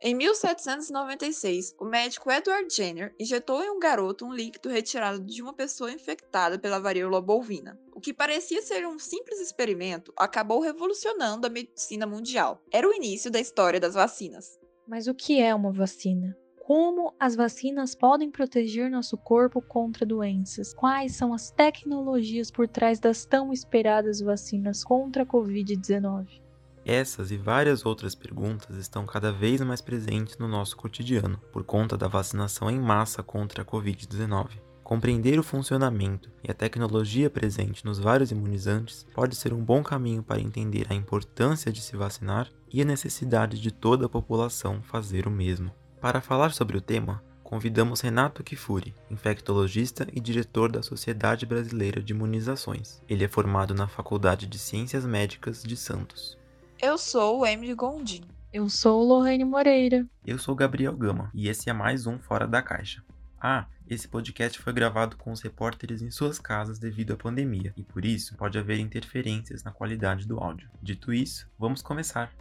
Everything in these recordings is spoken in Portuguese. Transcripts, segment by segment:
Em 1796, o médico Edward Jenner injetou em um garoto um líquido retirado de uma pessoa infectada pela varíola bovina. O que parecia ser um simples experimento acabou revolucionando a medicina mundial. Era o início da história das vacinas. Mas o que é uma vacina? Como as vacinas podem proteger nosso corpo contra doenças? Quais são as tecnologias por trás das tão esperadas vacinas contra a Covid-19? Essas e várias outras perguntas estão cada vez mais presentes no nosso cotidiano por conta da vacinação em massa contra a Covid-19. Compreender o funcionamento e a tecnologia presente nos vários imunizantes pode ser um bom caminho para entender a importância de se vacinar e a necessidade de toda a população fazer o mesmo. Para falar sobre o tema, convidamos Renato Kifuri, infectologista e diretor da Sociedade Brasileira de Imunizações. Ele é formado na Faculdade de Ciências Médicas de Santos. Eu sou o Emily Gondim. Eu sou Lorraine Moreira. Eu sou Gabriel Gama e esse é mais um Fora da Caixa. Ah, esse podcast foi gravado com os repórteres em suas casas devido à pandemia e por isso pode haver interferências na qualidade do áudio. Dito isso, vamos começar.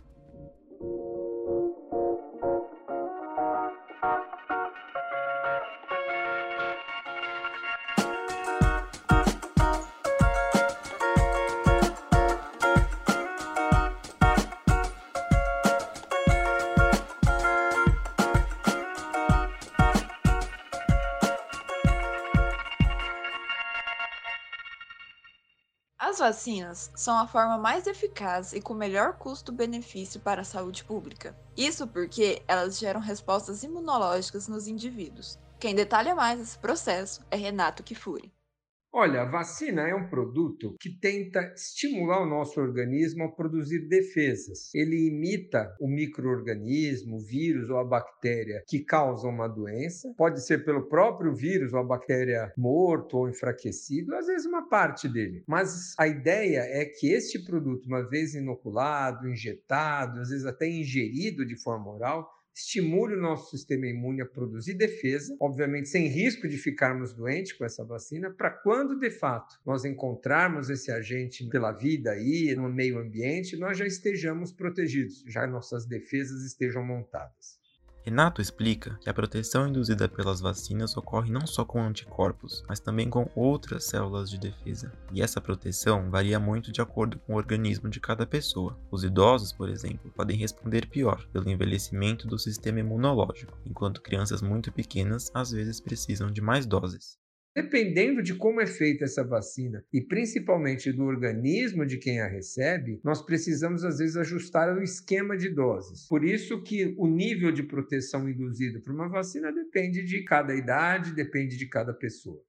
Vacinas são a forma mais eficaz e com melhor custo-benefício para a saúde pública. Isso porque elas geram respostas imunológicas nos indivíduos. Quem detalha mais esse processo é Renato Kifuri. Olha, a vacina é um produto que tenta estimular o nosso organismo a produzir defesas. Ele imita o microorganismo, o vírus ou a bactéria que causam uma doença. Pode ser pelo próprio vírus ou a bactéria morto ou enfraquecido, às vezes uma parte dele. Mas a ideia é que este produto, uma vez inoculado, injetado, às vezes até ingerido de forma oral, estimule o nosso sistema imune a produzir defesa, obviamente sem risco de ficarmos doentes com essa vacina, para quando de fato nós encontrarmos esse agente pela vida aí, no meio ambiente, nós já estejamos protegidos, já nossas defesas estejam montadas. Renato explica que a proteção induzida pelas vacinas ocorre não só com anticorpos, mas também com outras células de defesa. E essa proteção varia muito de acordo com o organismo de cada pessoa. Os idosos, por exemplo, podem responder pior pelo envelhecimento do sistema imunológico, enquanto crianças muito pequenas às vezes precisam de mais doses. Dependendo de como é feita essa vacina e principalmente do organismo de quem a recebe, nós precisamos às vezes ajustar o esquema de doses. Por isso que o nível de proteção induzido por uma vacina depende de cada idade, depende de cada pessoa.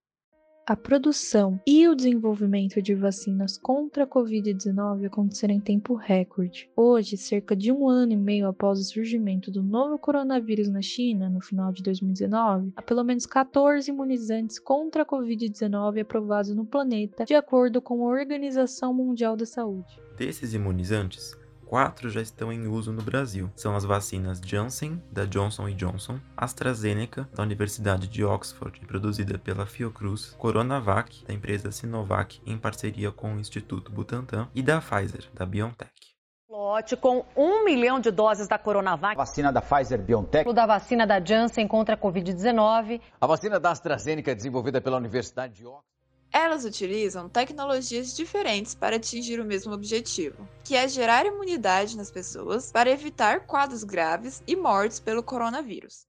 A produção e o desenvolvimento de vacinas contra a Covid-19 aconteceram em tempo recorde. Hoje, cerca de um ano e meio após o surgimento do novo coronavírus na China, no final de 2019, há pelo menos 14 imunizantes contra a Covid-19 aprovados no planeta, de acordo com a Organização Mundial da Saúde. Desses imunizantes, quatro já estão em uso no Brasil. São as vacinas Janssen, da Johnson Johnson, AstraZeneca, da Universidade de Oxford, produzida pela Fiocruz, Coronavac, da empresa Sinovac, em parceria com o Instituto Butantan, e da Pfizer, da BioNTech. Lote com um milhão de doses da Coronavac. Vacina da Pfizer BioNTech. O da vacina da Janssen contra a Covid-19. A vacina da AstraZeneca desenvolvida pela Universidade de Oxford. Elas utilizam tecnologias diferentes para atingir o mesmo objetivo, que é gerar imunidade nas pessoas para evitar quadros graves e mortes pelo coronavírus.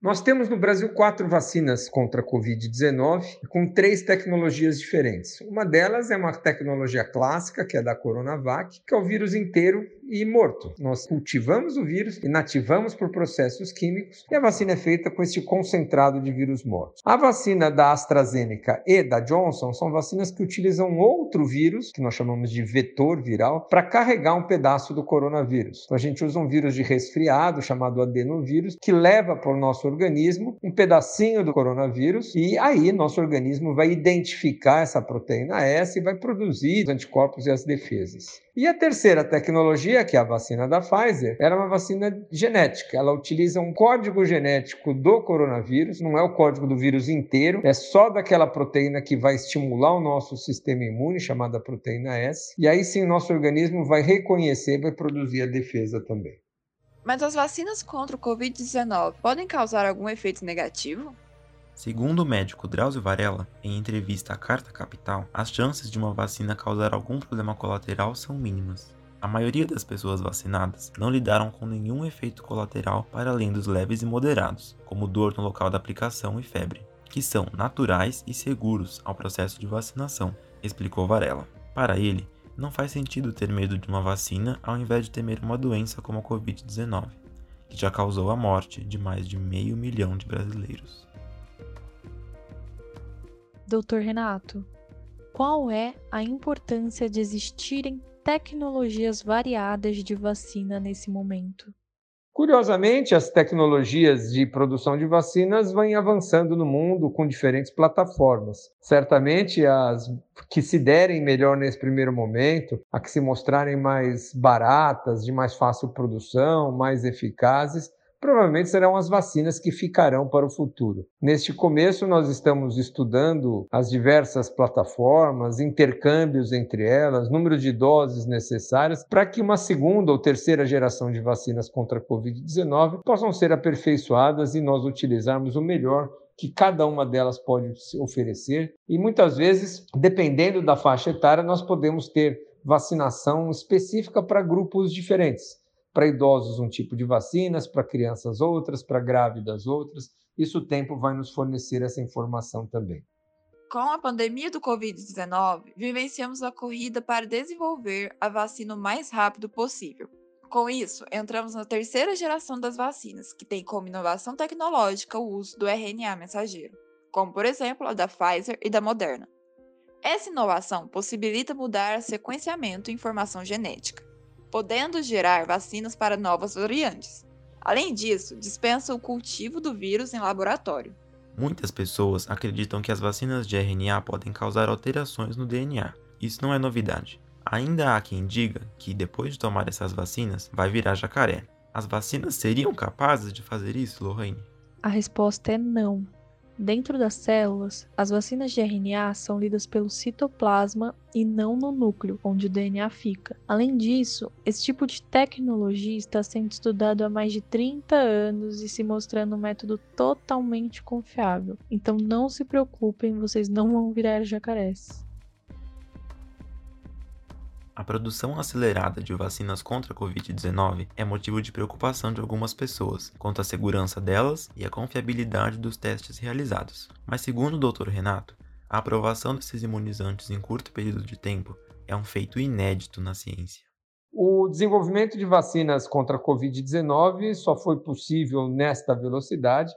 Nós temos no Brasil quatro vacinas contra a Covid-19 com três tecnologias diferentes. Uma delas é uma tecnologia clássica, que é da Coronavac, que é o vírus inteiro e morto. Nós cultivamos o vírus, inativamos por processos químicos e a vacina é feita com este concentrado de vírus mortos. A vacina da AstraZeneca e da Johnson são vacinas que utilizam outro vírus, que nós chamamos de vetor viral, para carregar um pedaço do coronavírus. Então a gente usa um vírus de resfriado chamado adenovírus, que leva para o nosso organismo um pedacinho do coronavírus e aí nosso organismo vai identificar essa proteína S e vai produzir os anticorpos e as defesas. E a terceira tecnologia, que é a vacina da Pfizer, era uma vacina genética. Ela utiliza um código genético do coronavírus, não é o código do vírus inteiro, é só daquela proteína que vai estimular o nosso sistema imune, chamada proteína S. E aí sim, o nosso organismo vai reconhecer, vai produzir a defesa também. Mas as vacinas contra o Covid-19 podem causar algum efeito negativo? Segundo o médico Drauzio Varela, em entrevista à Carta Capital, as chances de uma vacina causar algum problema colateral são mínimas. A maioria das pessoas vacinadas não lidaram com nenhum efeito colateral para além dos leves e moderados, como dor no local da aplicação e febre, que são naturais e seguros ao processo de vacinação, explicou Varela. Para ele, não faz sentido ter medo de uma vacina ao invés de temer uma doença como a Covid-19, que já causou a morte de mais de meio milhão de brasileiros. Doutor Renato, qual é a importância de existirem tecnologias variadas de vacina nesse momento? Curiosamente, as tecnologias de produção de vacinas vêm avançando no mundo com diferentes plataformas. Certamente, as que se derem melhor nesse primeiro momento, a que se mostrarem mais baratas, de mais fácil produção, mais eficazes, provavelmente serão as vacinas que ficarão para o futuro. Neste começo, nós estamos estudando as diversas plataformas, intercâmbios entre elas, número de doses necessárias para que uma segunda ou terceira geração de vacinas contra a Covid-19 possam ser aperfeiçoadas e nós utilizarmos o melhor que cada uma delas pode oferecer. E muitas vezes, dependendo da faixa etária, nós podemos ter vacinação específica para grupos diferentes para idosos um tipo de vacinas, para crianças outras, para grávidas outras. Isso o tempo vai nos fornecer essa informação também. Com a pandemia do Covid-19, vivenciamos a corrida para desenvolver a vacina o mais rápido possível. Com isso, entramos na terceira geração das vacinas, que tem como inovação tecnológica o uso do RNA mensageiro, como por exemplo a da Pfizer e da Moderna. Essa inovação possibilita mudar sequenciamento e informação genética, podendo gerar vacinas para novas variantes. Além disso, dispensa o cultivo do vírus em laboratório. Muitas pessoas acreditam que as vacinas de RNA podem causar alterações no DNA. Isso não é novidade. Ainda há quem diga que depois de tomar essas vacinas vai virar jacaré. As vacinas seriam capazes de fazer isso, Lorraine? A resposta é não. Dentro das células, as vacinas de RNA são lidas pelo citoplasma e não no núcleo, onde o DNA fica. Além disso, esse tipo de tecnologia está sendo estudado há mais de 30 anos e se mostrando um método totalmente confiável. Então não se preocupem, vocês não vão virar jacarés. A produção acelerada de vacinas contra a Covid-19 é motivo de preocupação de algumas pessoas quanto à segurança delas e a confiabilidade dos testes realizados. Mas, segundo o Dr. Renato, a aprovação desses imunizantes em curto período de tempo é um feito inédito na ciência. O desenvolvimento de vacinas contra a Covid-19 só foi possível nesta velocidade,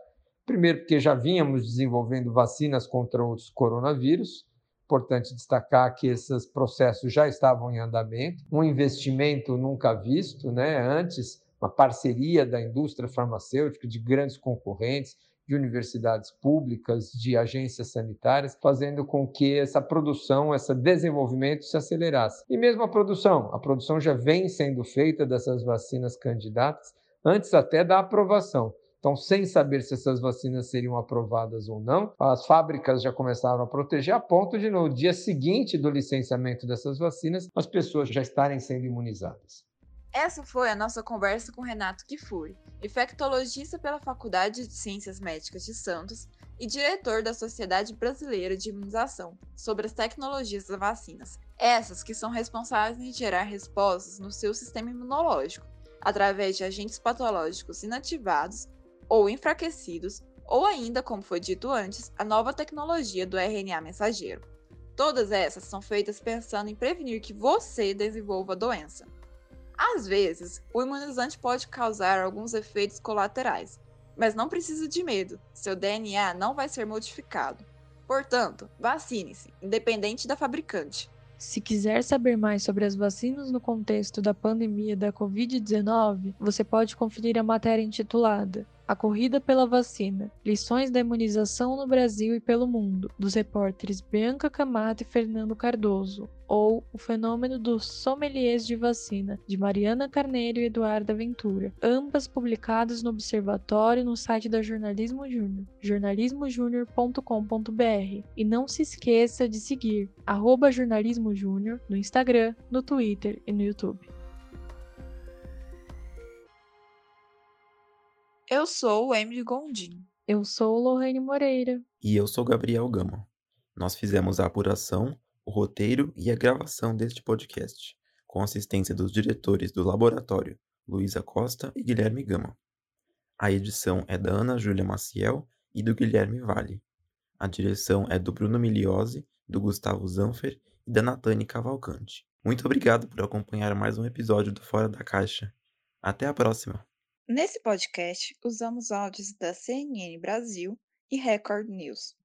primeiro porque já vínhamos desenvolvendo vacinas contra outros coronavírus, Importante destacar que esses processos já estavam em andamento, um investimento nunca visto, né? Antes, uma parceria da indústria farmacêutica, de grandes concorrentes, de universidades públicas, de agências sanitárias, fazendo com que essa produção, esse desenvolvimento se acelerasse. E mesmo a produção, a produção já vem sendo feita dessas vacinas candidatas antes até da aprovação. Então, sem saber se essas vacinas seriam aprovadas ou não, as fábricas já começaram a proteger a ponto de, no dia seguinte do licenciamento dessas vacinas, as pessoas já estarem sendo imunizadas. Essa foi a nossa conversa com Renato Kifuri, infectologista pela Faculdade de Ciências Médicas de Santos e diretor da Sociedade Brasileira de Imunização, sobre as tecnologias das vacinas, essas que são responsáveis em gerar respostas no seu sistema imunológico, através de agentes patológicos inativados ou enfraquecidos, ou ainda, como foi dito antes, a nova tecnologia do RNA mensageiro. Todas essas são feitas pensando em prevenir que você desenvolva a doença. Às vezes, o imunizante pode causar alguns efeitos colaterais, mas não precisa de medo, seu DNA não vai ser modificado. Portanto, vacine-se, independente da fabricante. Se quiser saber mais sobre as vacinas no contexto da pandemia da Covid-19, você pode conferir a matéria intitulada a Corrida pela Vacina: Lições da Imunização no Brasil e pelo Mundo, dos repórteres Bianca Camata e Fernando Cardoso, ou O Fenômeno dos Sommeliers de Vacina, de Mariana Carneiro e Eduarda Ventura, ambas publicadas no Observatório no site da Jornalismo Júnior, jornalismojúnior.com.br. E não se esqueça de seguir arroba Jornalismo Júnior no Instagram, no Twitter e no YouTube. Eu sou o Emily Gondim. Eu sou Lorraine Moreira. E eu sou Gabriel Gama. Nós fizemos a apuração, o roteiro e a gravação deste podcast, com assistência dos diretores do laboratório Luísa Costa e Guilherme Gama. A edição é da Ana Júlia Maciel e do Guilherme Vale. A direção é do Bruno Miliose, do Gustavo Zanfer e da Natane Cavalcante. Muito obrigado por acompanhar mais um episódio do Fora da Caixa. Até a próxima! Nesse podcast, usamos áudios da CNN Brasil e Record News.